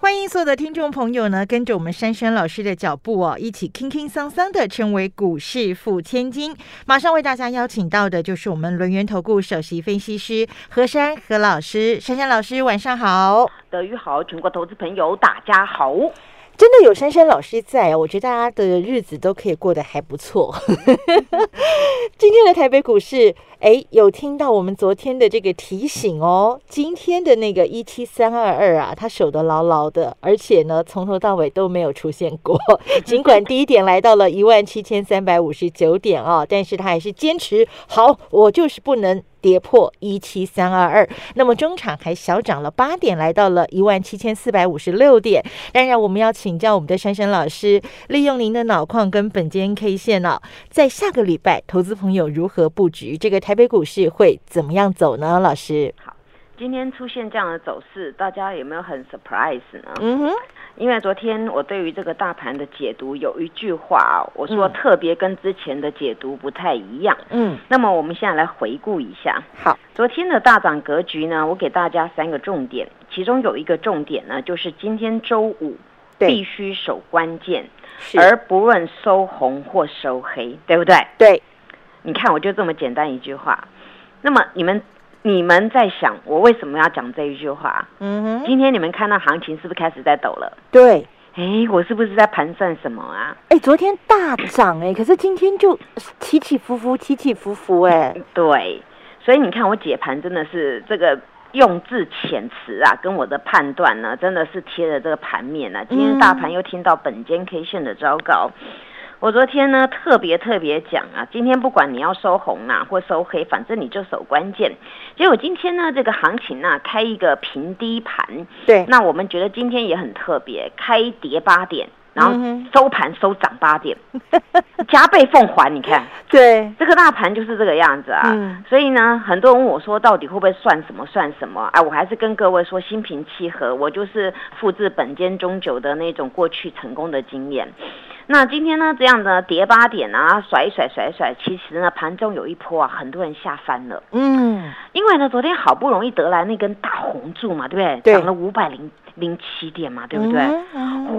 欢迎所有的听众朋友呢，跟着我们珊珊老师的脚步哦，一起轻轻桑桑的成为股市富千金。马上为大家邀请到的就是我们轮源投顾首席分析师何珊何老师，珊珊老师晚上好，德语好，全国投资朋友大家好。真的有珊珊老师在，我觉得大家的日子都可以过得还不错。今天的台北股市，哎，有听到我们昨天的这个提醒哦。今天的那个一七三二二啊，它守得牢牢的，而且呢，从头到尾都没有出现过。尽管低点来到了一万七千三百五十九点啊，但是它还是坚持好，我就是不能。跌破一七三二二，那么中场还小涨了八点，来到了一万七千四百五十六点。当然，我们要请教我们的珊珊老师，利用您的脑矿跟本间 K 线呢，在下个礼拜，投资朋友如何布局这个台北股市会怎么样走呢？老师，好，今天出现这样的走势，大家有没有很 surprise 呢？嗯哼。因为昨天我对于这个大盘的解读有一句话，我说特别跟之前的解读不太一样。嗯，那么我们现在来回顾一下。好，昨天的大涨格局呢，我给大家三个重点，其中有一个重点呢，就是今天周五必须守关键，而不论收红或收黑，对不对？对，你看我就这么简单一句话。那么你们。你们在想我为什么要讲这一句话？嗯哼，今天你们看到行情是不是开始在抖了？对，哎，我是不是在盘算什么啊？哎，昨天大涨哎，可是今天就起起伏伏，起起伏伏哎。对，所以你看我解盘真的是这个用字遣词啊，跟我的判断呢，真的是贴着这个盘面啊。今天大盘又听到本间 K 线的昭告。我昨天呢特别特别讲啊，今天不管你要收红啊或收黑，反正你就守关键。结果今天呢这个行情呢开一个平低盘，对，那我们觉得今天也很特别，开跌八点，然后收盘收涨八点，加倍奉还。你看，对，这个大盘就是这个样子啊。所以呢，很多人问我说，到底会不会算什么算什么？哎，我还是跟各位说，心平气和，我就是复制本间中久的那种过去成功的经验。那今天呢，这样的跌八点啊，甩一甩甩一甩，其实呢，盘中有一波啊，很多人下翻了。嗯，因为呢，昨天好不容易得来那根大红柱嘛，对不对？涨了五百零零七点嘛，对不对？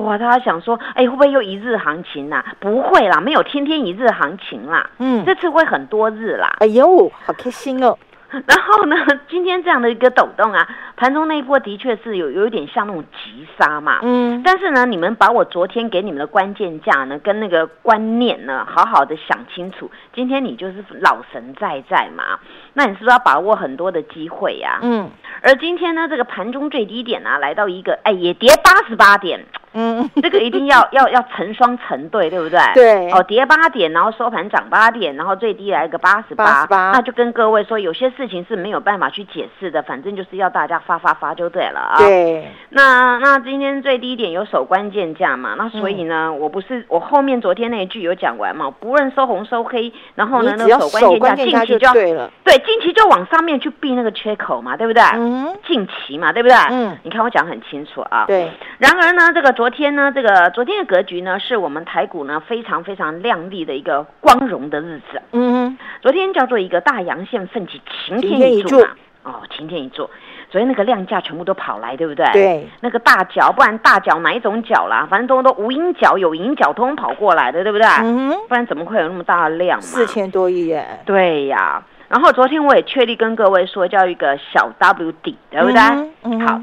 哇，大家想说，哎，会不会又一日行情呐？不会啦，没有天天一日行情啦。嗯，这次会很多日啦。哎呦，好开心哦。然后呢，今天这样的一个抖动啊，盘中那一波的确是有有一点像那种急杀嘛。嗯。但是呢，你们把我昨天给你们的关键价呢，跟那个观念呢，好好的想清楚。今天你就是老神在在嘛，那你是不是要把握很多的机会呀？嗯。而今天呢，这个盘中最低点呢，来到一个哎，也跌八十八点。嗯，这个一定要 要要成双成对，对不对？对。哦，跌八点，然后收盘涨八点，然后最低来个八十八，那就跟各位说，有些事情是没有办法去解释的，反正就是要大家发发发就对了啊。对。那那今天最低点有守关键价嘛？那所以呢，我不是我后面昨天那一句有讲完嘛？不论收红收黑，然后呢，那守关键价近期就对了。对，近期就往上面去避那个缺口嘛，对不对？嗯。近期嘛，对不对？嗯。你看我讲很清楚啊。对。然而呢，这个。昨天呢，这个昨天的格局呢，是我们台股呢非常非常亮丽的一个光荣的日子。嗯，昨天叫做一个大阳线奋起，晴天一柱嘛。哦，晴天一柱。昨天那个量价全部都跑来，对不对？对。那个大脚，不然大脚哪一种脚啦？反正都都无影脚，有影脚，通跑过来的，对不对？嗯不然怎么会有那么大的量嘛？四千多亿耶。对呀。然后昨天我也确立跟各位说，叫一个小 W 底，对不对？嗯。好。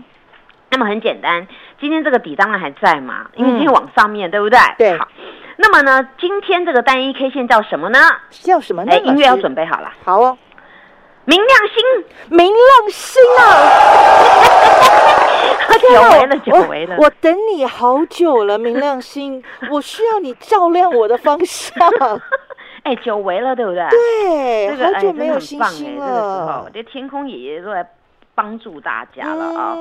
那么很简单，今天这个底当然还在嘛，因为今天往上面对不对？对。好，那么呢，今天这个单一 K 线叫什么呢？叫什么？哎，音乐要准备好了。好哦。明亮星，明亮星啊！久违了，久违了。我等你好久了，明亮星，我需要你照亮我的方向。哎，久违了，对不对？对，好久没有星星了。这个时候，这天空爷爷都在。帮助大家了啊！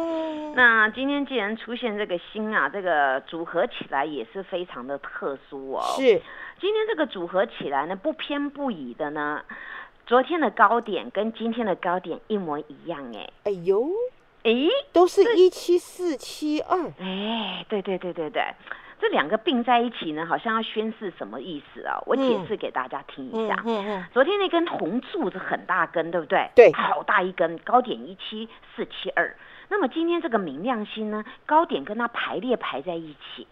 那今天既然出现这个星啊，这个组合起来也是非常的特殊哦。是，今天这个组合起来呢，不偏不倚的呢，昨天的高点跟今天的高点一模一样，哎，哎呦，哎，都是一七四七二，哎，对对对对对，这两个并在一起呢，好像要宣示什么意思啊？我解释给大家听一下。嗯嗯，昨天那根红柱子很大根，对不对？对，好大一根，高点一七四七二。那么今天这个明亮星呢，高点跟它排列排在一起，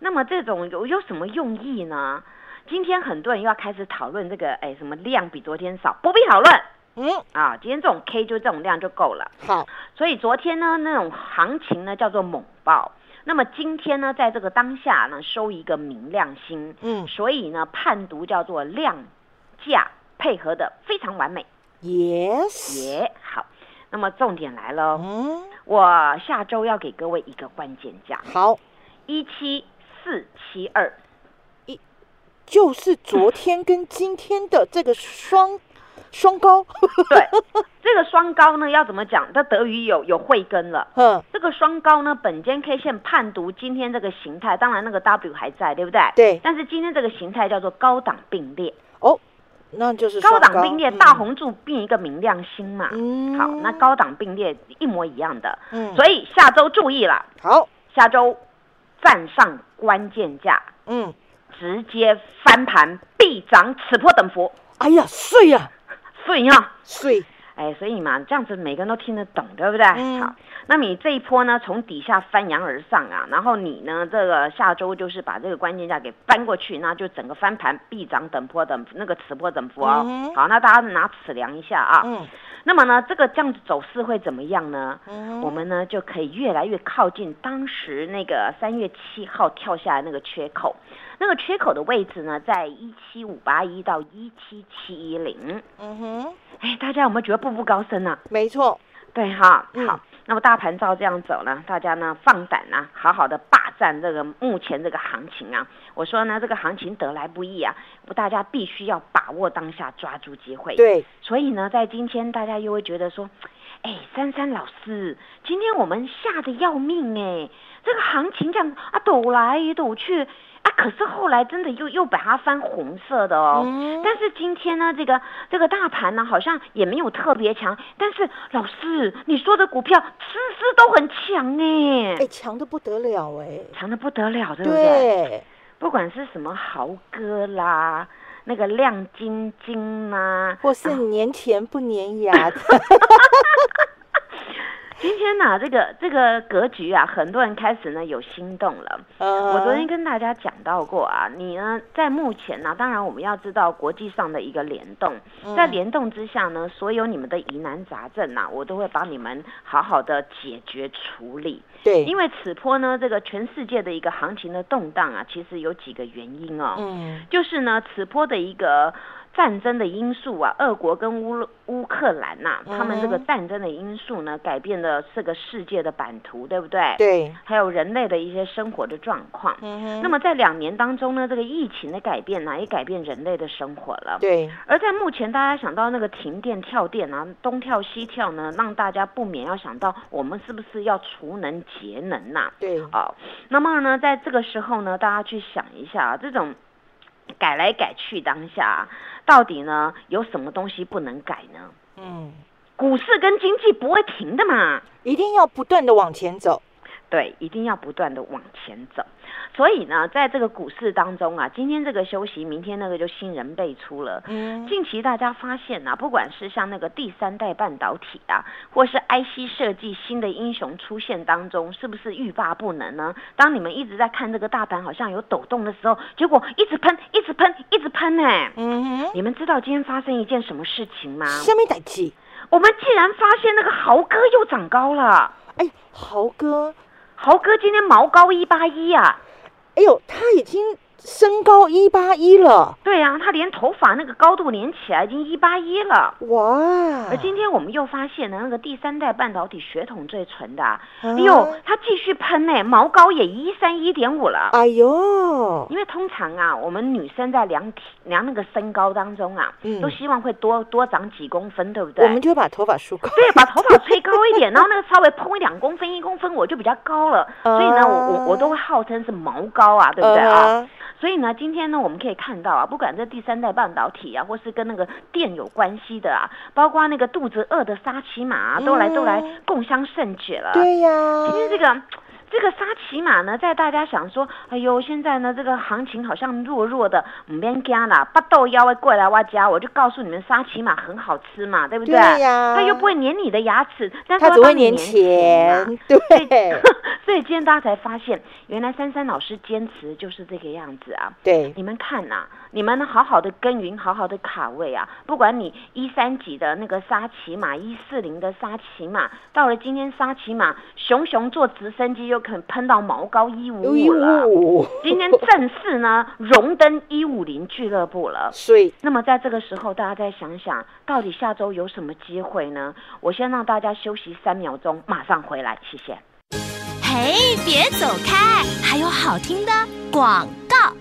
那么这种有有什么用意呢？今天很多人又要开始讨论这个，哎，什么量比昨天少，不必讨论。嗯，啊，今天这种 K 就这种量就够了。好，所以昨天呢，那种行情呢叫做猛爆。那么今天呢，在这个当下呢，收一个明亮星。嗯，所以呢，判读叫做量价配合的非常完美。Yes，耶，好。那么重点来了，嗯，我下周要给各位一个关键价。好，一七四七二。就是昨天跟今天的这个双双高，对，这个双高呢要怎么讲？它德语有有慧根了。嗯，这个双高呢，本间 K 线判读今天这个形态，当然那个 W 还在，对不对？对。但是今天这个形态叫做高档并列。哦，那就是高档并列，大红柱并一个明亮星嘛。嗯。好，那高档并列一模一样的。嗯。所以下周注意了。好，下周站上关键价。嗯。直接翻盘必涨，此波等幅。哎呀，碎呀，碎呀，水。哎，所以嘛，这样子每个人都听得懂，对不对？嗯。好，那你这一波呢，从底下翻扬而上啊，然后你呢，这个下周就是把这个关键价给翻过去，那就整个翻盘必涨等坡等那个此波等幅哦。好，那大家拿尺量一下啊。嗯。那么呢，这个这样子走势会怎么样呢？嗯。我们呢就可以越来越靠近当时那个三月七号跳下来那个缺口。那个缺口的位置呢，在一七五八一到一七七一零。嗯哼，哎，大家有没有觉得步步高升呢？没错，对哈。好，那么大盘照这样走呢，大家呢放胆啊，好好的霸占这个目前这个行情啊。我说呢，这个行情得来不易啊，大家必须要把握当下，抓住机会。对，所以呢，在今天大家又会觉得说，哎，珊珊老师，今天我们吓得要命哎，这个行情这样啊，抖来抖去。啊！可是后来真的又又把它翻红色的哦。嗯。但是今天呢，这个这个大盘呢，好像也没有特别强。但是老师，你说的股票丝丝都很强哎。哎，强的不得了哎。强的不得了，对不对？对。不管是什么豪哥啦，那个亮晶晶呐，或是年前不粘牙的。今天呢，这个这个格局啊，很多人开始呢有心动了。我昨天跟大家讲到过啊，你呢在目前呢，当然我们要知道国际上的一个联动，在联动之下呢，所有你们的疑难杂症呐，我都会帮你们好好的解决处理。对，因为此波呢，这个全世界的一个行情的动荡啊，其实有几个原因哦。嗯，就是呢，此波的一个。战争的因素啊，俄国跟乌乌克兰呐，他们这个战争的因素呢，改变了这个世界的版图，对不对？对。还有人类的一些生活的状况。嗯那么在两年当中呢，这个疫情的改变呢，也改变人类的生活了。对。而在目前，大家想到那个停电跳电啊，东跳西跳呢，让大家不免要想到，我们是不是要除能节能呐？对。哦，那么呢，在这个时候呢，大家去想一下啊这种。改来改去，当下到底呢有什么东西不能改呢？嗯，股市跟经济不会停的嘛，一定要不断的往前走。对，一定要不断的往前走。所以呢，在这个股市当中啊，今天这个休息，明天那个就新人辈出了。嗯，近期大家发现啊，不管是像那个第三代半导体啊，或是 IC 设计新的英雄出现当中，是不是欲罢不能呢？当你们一直在看这个大盘好像有抖动的时候，结果一直喷，一直喷，一直喷呢。嗯哼，你们知道今天发生一件什么事情吗？下面代气，我们竟然发现那个豪哥又长高了。哎，豪哥。豪哥今天毛高一八一啊，哎呦，他已经。身高一八一了，对呀，他连头发那个高度连起来已经一八一了，哇！而今天我们又发现了那个第三代半导体血统最纯的，哎呦，他继续喷呢，毛高也一三一点五了，哎呦！因为通常啊，我们女生在量体量那个身高当中啊，都希望会多多长几公分，对不对？我们就把头发梳高，对，把头发吹高一点，然后那个稍微蓬一两公分一公分，我就比较高了，所以呢，我我我都会号称是毛高啊，对不对啊？所以呢，今天呢，我们可以看到啊，不管这第三代半导体啊，或是跟那个电有关系的啊，包括那个肚子饿的沙琪玛，都来都来共襄盛举了。对呀，今天这个。这个沙琪玛呢，在大家想说，哎呦，现在呢，这个行情好像弱弱的，唔边加啦，八豆腰会过来我家，我就告诉你们，沙琪玛很好吃嘛，对不对？对呀，它又不会粘你的牙齿，但是它只会粘钱，对。所以今天大家才发现，原来珊珊老师坚持就是这个样子啊。对，你们看呐，你们好好的耕耘，好好的卡位啊，不管你一三几的那个沙琪玛，一四零的沙琪玛，到了今天沙琪玛熊熊坐直升机又可能喷到毛高一五五了。今天正式呢荣登一五零俱乐部了。所以，那么在这个时候，大家再想想，到底下周有什么机会呢？我先让大家休息三秒钟，马上回来，谢谢。嘿，别走开，还有好听的广告。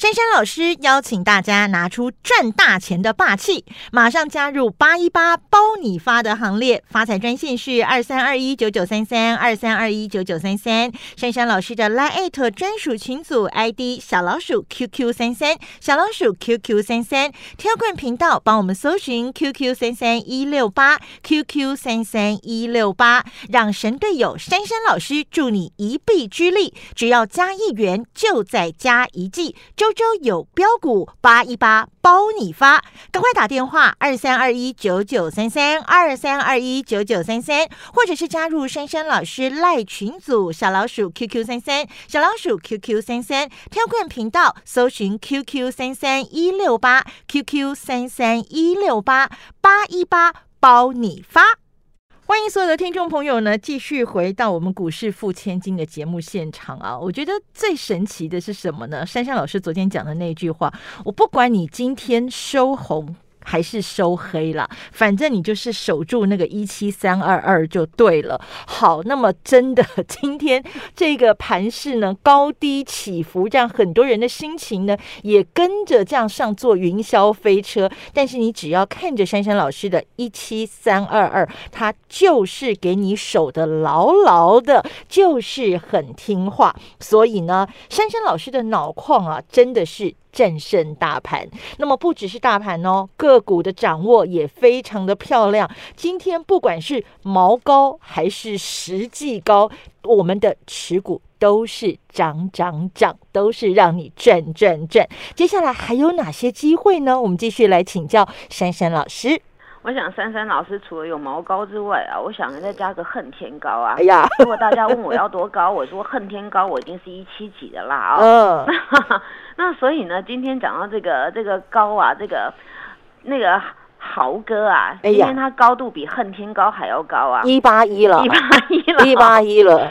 珊珊老师邀请大家拿出赚大钱的霸气，马上加入八一八包你发的行列。发财专线是二三二一九九三三二三二一九九三三。珊珊老师的 Line 专属群组 ID 小老鼠 QQ 三三小老鼠 QQ 三三。挑棍频道帮我们搜寻 QQ 三三一六八 QQ 三三一六八，让神队友珊珊老师助你一臂之力。只要加一元，就再加一季。周周有标股八一八包你发，赶快打电话二三二一九九三三二三二一九九三三，或者是加入珊珊老师赖群组小老鼠 QQ 三三小老鼠 QQ 三三挑冠频道搜寻 QQ 三三一六八 QQ 三三一六八八一八包你发。欢迎所有的听众朋友呢，继续回到我们股市付千金的节目现场啊！我觉得最神奇的是什么呢？珊珊老师昨天讲的那句话，我不管你今天收红。还是收黑了，反正你就是守住那个一七三二二就对了。好，那么真的今天这个盘势呢，高低起伏，这样很多人的心情呢也跟着这样上坐云霄飞车。但是你只要看着珊珊老师的一七三二二，它就是给你守的牢牢的，就是很听话。所以呢，珊珊老师的脑矿啊，真的是。战胜大盘，那么不只是大盘哦，个股的掌握也非常的漂亮。今天不管是毛高还是实际高，我们的持股都是涨涨涨，都是让你赚赚赚。接下来还有哪些机会呢？我们继续来请教珊珊老师。我想珊珊老师除了有毛高之外啊，我想再加个恨天高啊。哎呀，如果大家问我要多高，我说恨天高，我已经是一七几的啦啊。嗯。那所以呢，今天讲到这个这个高啊，这个那个豪哥啊，今天他高度比恨天高还要高啊，一八一了，一八一了，一八一了。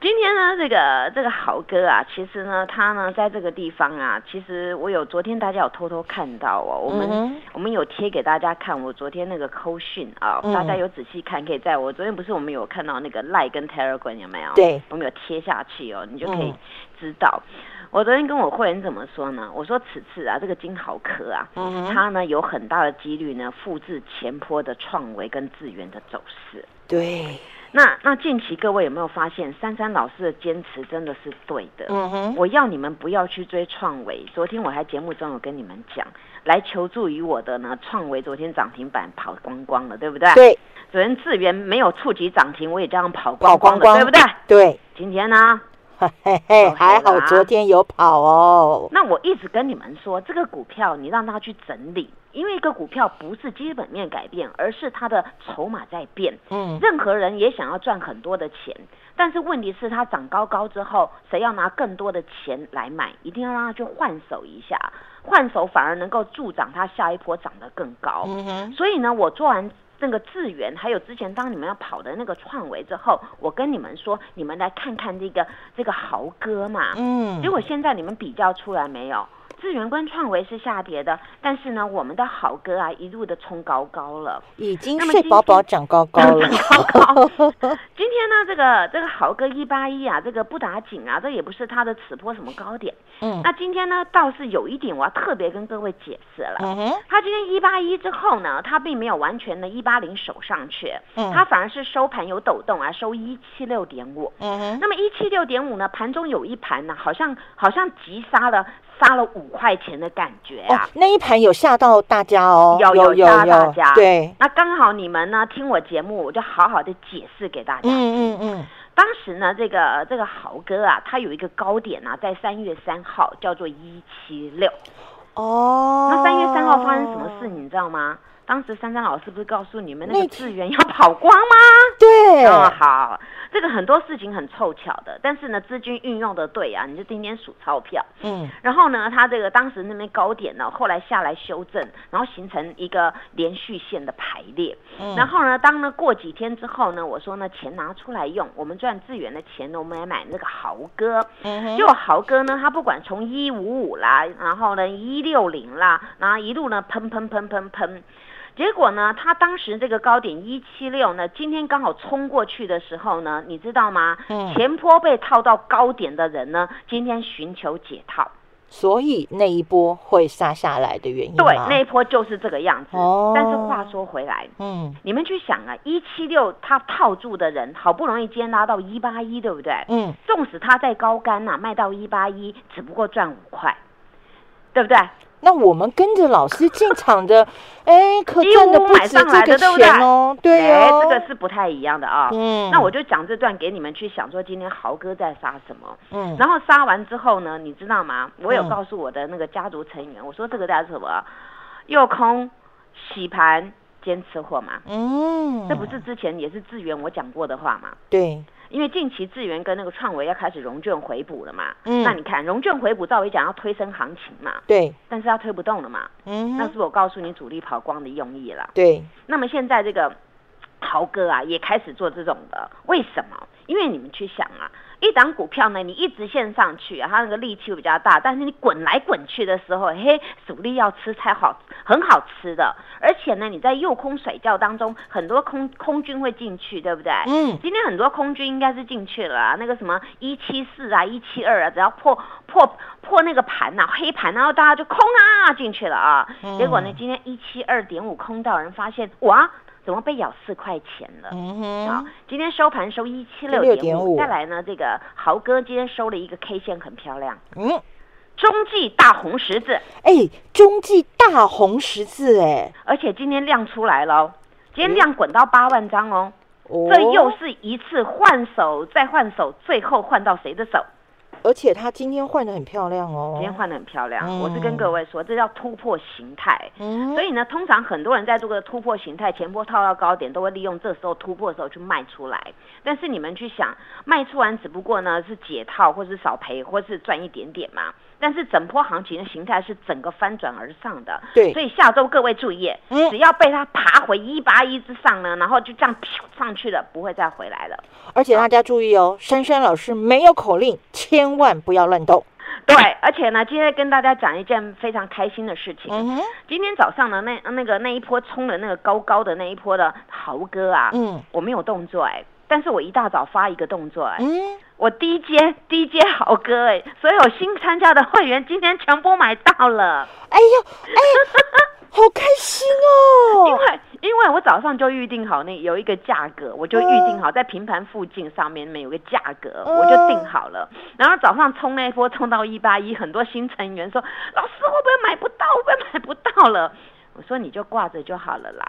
今天呢，这个这个豪哥啊，其实呢，他呢在这个地方啊，其实我有昨天大家有偷偷看到哦，我们我们有贴给大家看，我昨天那个扣讯啊，大家有仔细看，可以在我昨天不是我们有看到那个赖跟 Telegram 有没有？对，我们有贴下去哦，你就可以知道。我昨天跟我会员怎么说呢？我说此次啊，这个金豪科啊，它呢有很大的几率呢复制前坡的创维跟智源的走势。对。那那近期各位有没有发现，珊珊老师的坚持真的是对的？嗯哼，我要你们不要去追创维。昨天我还节目中有跟你们讲，来求助于我的呢，创维昨天涨停板跑光光了，对不对？对。昨天智源没有触及涨停，我也这样跑光光了，对不对？对。今天呢？嘿嘿，还好昨天有跑哦。那我一直跟你们说，这个股票你让它去整理。因为一个股票不是基本面改变，而是它的筹码在变。嗯，任何人也想要赚很多的钱，但是问题是它涨高高之后，谁要拿更多的钱来买？一定要让它去换手一下，换手反而能够助长它下一波涨得更高。嗯所以呢，我做完那个智源，还有之前当你们要跑的那个创维之后，我跟你们说，你们来看看这个这个豪哥嘛。嗯，结果现在你们比较出来没有？智源跟创维是下跌的，但是呢，我们的好哥啊，一路的冲高高了，已经睡饱饱长高高了。今天呢，这个这个豪哥一八一啊，这个不打紧啊，这也不是它的此波什么高点。嗯，那今天呢，倒是有一点我要特别跟各位解释了。嗯哼，它今天一八一之后呢，它并没有完全的一八零守上去，嗯，它反而是收盘有抖动啊，收一七六点五。嗯哼，那么一七六点五呢，盘中有一盘呢，好像好像急杀了。杀了五块钱的感觉啊！那一盘有吓到大家哦，有有吓大家。对，那刚好你们呢听我节目，我就好好的解释给大家。嗯嗯嗯。当时呢，这个这个豪哥啊，他有一个高点啊，在三月三号叫做一七六。哦。那三月三号发生什么事，你知道吗？当时珊珊老师不是告诉你们那个资源要跑光吗？对。哦，好。这个很多事情很凑巧的，但是呢，资金运用的对啊，你就天天数钞票。嗯，然后呢，它这个当时那边高点呢，后来下来修正，然后形成一个连续线的排列。嗯，然后呢，当呢过几天之后呢，我说呢，钱拿出来用，我们赚资源的钱呢，我们来买那个豪哥。嗯就豪哥呢，他不管从一五五啦，然后呢一六零啦，然后一路呢喷喷喷喷喷。结果呢，他当时这个高点一七六呢，今天刚好冲过去的时候呢，你知道吗？嗯。前坡被套到高点的人呢，今天寻求解套，所以那一波会杀下来的原因。对，那一波就是这个样子。哦。但是话说回来，嗯，你们去想啊，一七六他套住的人，好不容易今天拉到一八一，对不对？嗯。纵使他在高杆呐，卖到一八一，只不过赚五块，对不对？那我们跟着老师进场的，哎，可赚的不止这个钱哦，对哦，这个是不太一样的啊。嗯，那我就讲这段给你们去想，说今天豪哥在杀什么？嗯，然后杀完之后呢，你知道吗？我有告诉我的那个家族成员，我说这个叫什么？右空洗盘兼吃货嘛。嗯，这不是之前也是志源我讲过的话嘛？对。因为近期智源跟那个创维要开始融券回补了嘛，嗯，那你看融券回补，照理讲要推升行情嘛，对，但是要推不动了嘛，嗯，那是我告诉你主力跑光的用意了，对。那么现在这个豪哥啊，也开始做这种的，为什么？因为你们去想啊。一档股票呢，你一直线上去，它那个力气比较大，但是你滚来滚去的时候，嘿，主力要吃才好，很好吃的。而且呢，你在右空甩掉当中，很多空空军会进去，对不对？嗯。今天很多空军应该是进去了，那个什么一七四啊，一七二啊，只要破破破那个盘呐，黑盘，然后大家就空啊进去了啊。结果呢，今天一七二点五空到人发现，哇！怎么被咬四块钱了？好，今天收盘收一七六点五。再来呢，这个豪哥今天收了一个 K 线，很漂亮。嗯，中继大红十字。哎，中继大红十字，哎，而且今天量出来了，今天量滚到八万张哦。这又是一次换手再换手，最后换到谁的手？而且它今天换的很漂亮哦，今天换的很漂亮。我是跟各位说，这叫突破形态。所以呢，通常很多人在做个突破形态前波套到高点，都会利用这时候突破的时候去卖出来。但是你们去想，卖出完只不过呢是解套，或是少赔，或是赚一点点嘛。但是整波行情的形态是整个翻转而上的，对，所以下周各位注意，只要被它爬回一八一之上呢，然后就这样上去了，不会再回来了。而且大家注意哦，珊珊老师没有口令，千万不要乱动。对，而且呢，今天跟大家讲一件非常开心的事情。嗯今天早上呢，那那个那一波冲的那个高高的那一波的豪哥啊，嗯，我没有动作哎。但是我一大早发一个动作，哎，我低阶低阶豪哥，哎，所有新参加的会员今天全部买到了，哎呦，哎，好开心哦！因为因为我早上就预定好那有一个价格，我就预定好在平盘附近上面面有个价格，我就定好了。然后早上冲那一波冲到一八一，很多新成员说：“老师会不会买不到？会不会买不到了？”我说：“你就挂着就好了啦。”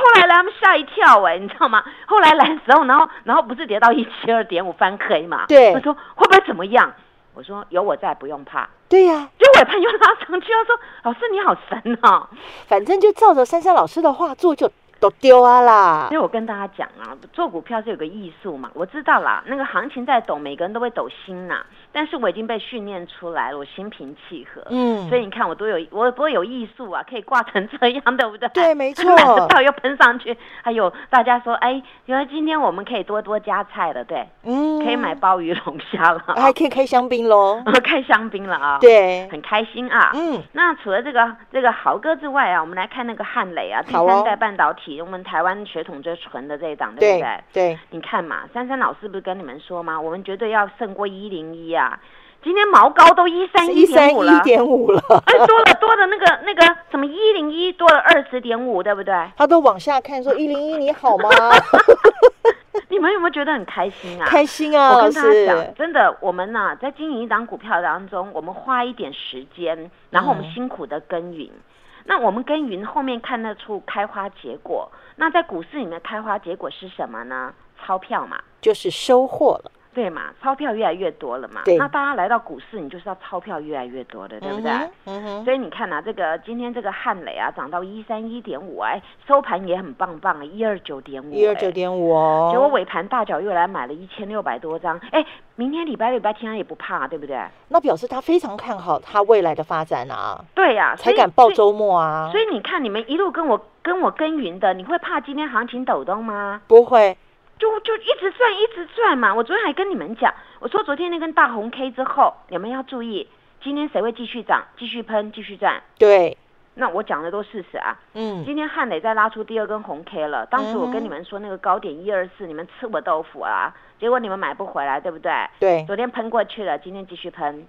后来来他们吓一跳，哎，你知道吗？后来来的时候，然后然后不是跌到一七二点五翻黑嘛？对。他说会不会怎么样？我说有我在，不用怕。对呀。结果尾盘又拉上去，他说 老师你好神哦。反正就照着珊珊老师的话做就。都丢啊啦！所以我跟大家讲啊，做股票是有个艺术嘛，我知道啦。那个行情在抖，每个人都会抖心呐。但是我已经被训练出来了，我心平气和。嗯，所以你看我多有，我多有艺术啊，可以挂成这样，对不对？对，没错。到又喷上去，还有大家说，哎，原来今天我们可以多多加菜了，对，嗯，可以买鲍鱼龙虾了，还可以开香槟喽，开香槟了啊，对，很开心啊。嗯，那除了这个这个豪哥之外啊，我们来看那个汉磊啊，第三代半导体。我们台湾血统最纯的这一档，对不对？对，你看嘛，珊珊老师不是跟你们说吗？我们绝对要胜过一零一啊！今天毛高都一三一点五了，一点五了，哎，多了多的那个那个什么一零一多了二十点五，对不对？他都往下看说一零一你好吗？你们有没有觉得很开心啊？开心啊！我跟大家讲，真的，我们呢在经营一档股票当中，我们花一点时间，然后我们辛苦的耕耘。那我们耕耘后面看得出开花结果。那在股市里面开花结果是什么呢？钞票嘛，就是收获了。对嘛，钞票越来越多了嘛。那大家来到股市，你就知道钞票越来越多的，对不对？嗯哼。所以你看啊，这个今天这个汉磊啊，涨到一三一点五，哎，收盘也很棒棒，一二九点五。一二九点五哦。结果尾盘大脚又来买了一千六百多张，哎，明天礼拜六、礼拜天也不怕，对不对？那表示他非常看好他未来的发展啊。对呀，才敢报周末啊。所以你看，你们一路跟我跟我耕耘的，你会怕今天行情抖动吗？不会。就就一直转一直转嘛！我昨天还跟你们讲，我说昨天那根大红 K 之后，你们要注意，今天谁会继续涨、继续喷、继续赚？对，那我讲的都事实啊。嗯，今天汉磊再拉出第二根红 K 了，当时我跟你们说那个高点一二四，你们吃我豆腐啊，结果你们买不回来，对不对？对，昨天喷过去了，今天继续喷，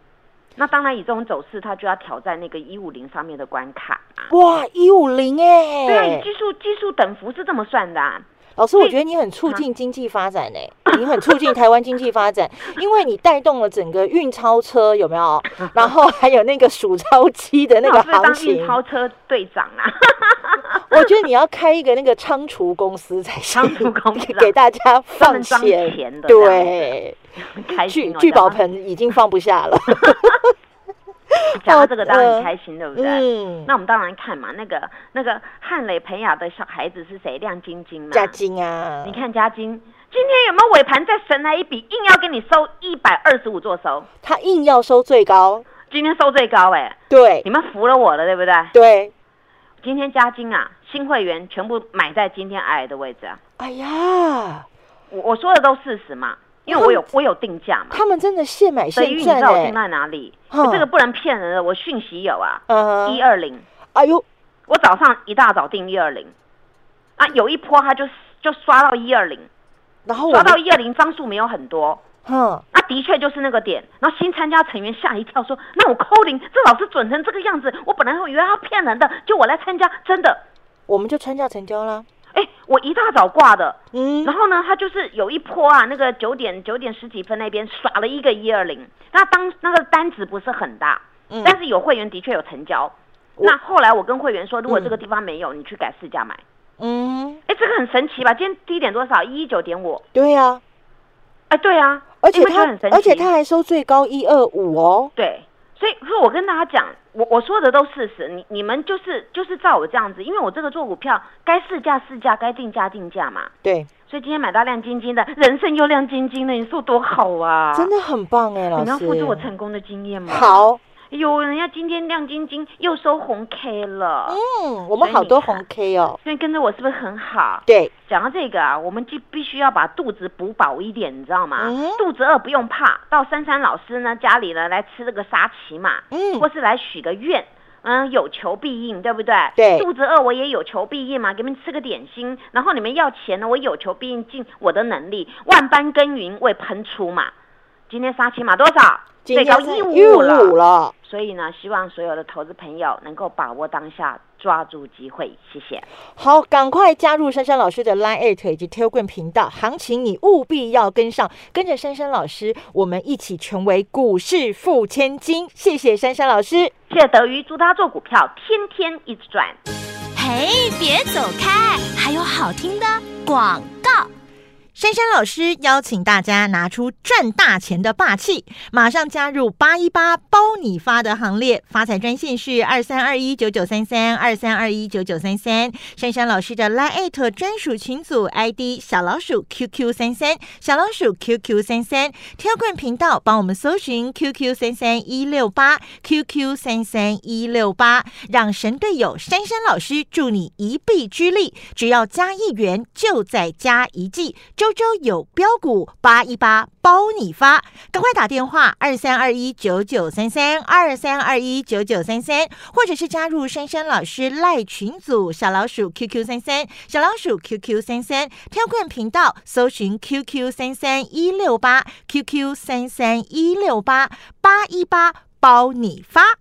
那当然以这种走势，它就要挑战那个一五零上面的关卡啊。哇，一五零哎！对啊，技术技术等幅是这么算的。老师，我觉得你很促进经济发展呢，你很促进台湾经济发展，因为你带动了整个运钞车有没有？然后还有那个数钞机的那个行情。运钞车队长啊！我觉得你要开一个那个仓储公司才仓储公司给大家放钱的，对，聚聚宝盆已经放不下了。讲到这个当然很开心，对不对？嗯。那我们当然看嘛，那个那个汉雷培养的小孩子是谁？亮晶晶嘛。嘉晶啊。你看嘉晶今天有没有尾盘再神来一笔，硬要给你收一百二十五做收？他硬要收最高。今天收最高哎。对。你们服了我了，对不对？对。今天嘉晶啊，新会员全部买在今天矮的位置啊。哎呀，我我说的都事实嘛。因为我有我有定价嘛，他们真的现买现赚你知道我定在哪里？这个不能骗人的，我讯息有啊，一二零。哎呦，我早上一大早定一二零，啊，有一波他就就刷到一二零，然后刷到一二零张数没有很多，嗯，啊，的确就是那个点。然后新参加成员吓一跳，说：“那我扣零，这老师准成这个样子，我本来以为他骗人的，就我来参加，真的，我们就参加成交了。”哎，我一大早挂的，嗯，然后呢，他就是有一波啊，那个九点九点十几分那边耍了一个一二零，那当那个单子不是很大，嗯，但是有会员的确有成交。那后来我跟会员说，如果这个地方没有，你去改市价买。嗯，哎，这个很神奇吧？今天低点多少？一一九点五。对呀，哎，对啊，而且他而且他还收最高一二五哦。对。所以，说我跟大家讲，我我说的都事实，你你们就是就是照我这样子，因为我这个做股票，该市价市价，该定价定价嘛。对。所以今天买到亮晶晶的，人生又亮晶晶的，你说多好啊！真的很棒哎，老师。你要复制我成功的经验吗？好。有人家今天亮晶晶又收红 K 了，嗯，我们好多红 K 哦，所以跟着我是不是很好？对，讲到这个啊，我们就必须要把肚子补饱一点，你知道吗？肚子饿不用怕，到珊珊老师呢家里呢来吃这个沙琪玛，嗯，或是来许个愿，嗯，有求必应，对不对？对，肚子饿我也有求必应嘛，给你们吃个点心，然后你们要钱呢，我有求必应，尽我的能力，万般耕耘为喷出嘛。今天沙琪玛多少？最高一五五了。所以呢，希望所有的投资朋友能够把握当下，抓住机会。谢谢。好，赶快加入珊珊老师的 Line Eight 以及 Telegram 频道，行情你务必要跟上，跟着珊珊老师，我们一起成为股市富千金。谢谢珊珊老师，谢谢德瑜，祝他做股票天天一直赚。嘿，别走开，还有好听的广告。珊珊老师邀请大家拿出赚大钱的霸气，马上加入八一八包你发的行列。发财专线是二三二一九九三三二三二一九九三三。珊珊老师的 Line 专属群组 ID 小老鼠 QQ 三三小老鼠 QQ 三三。挑棍频道帮我们搜寻 QQ 三三一六八 QQ 三三一六八，让神队友珊珊老师助你一臂之力。只要加一元，就再加一季。周周有标股八一八包你发，赶快打电话二三二一九九三三二三二一九九三三，或者是加入珊珊老师赖群组小老鼠 QQ 三三小老鼠 QQ 三三，挑棍频道搜寻 QQ 三三一六八 QQ 三三一六八八一八包你发。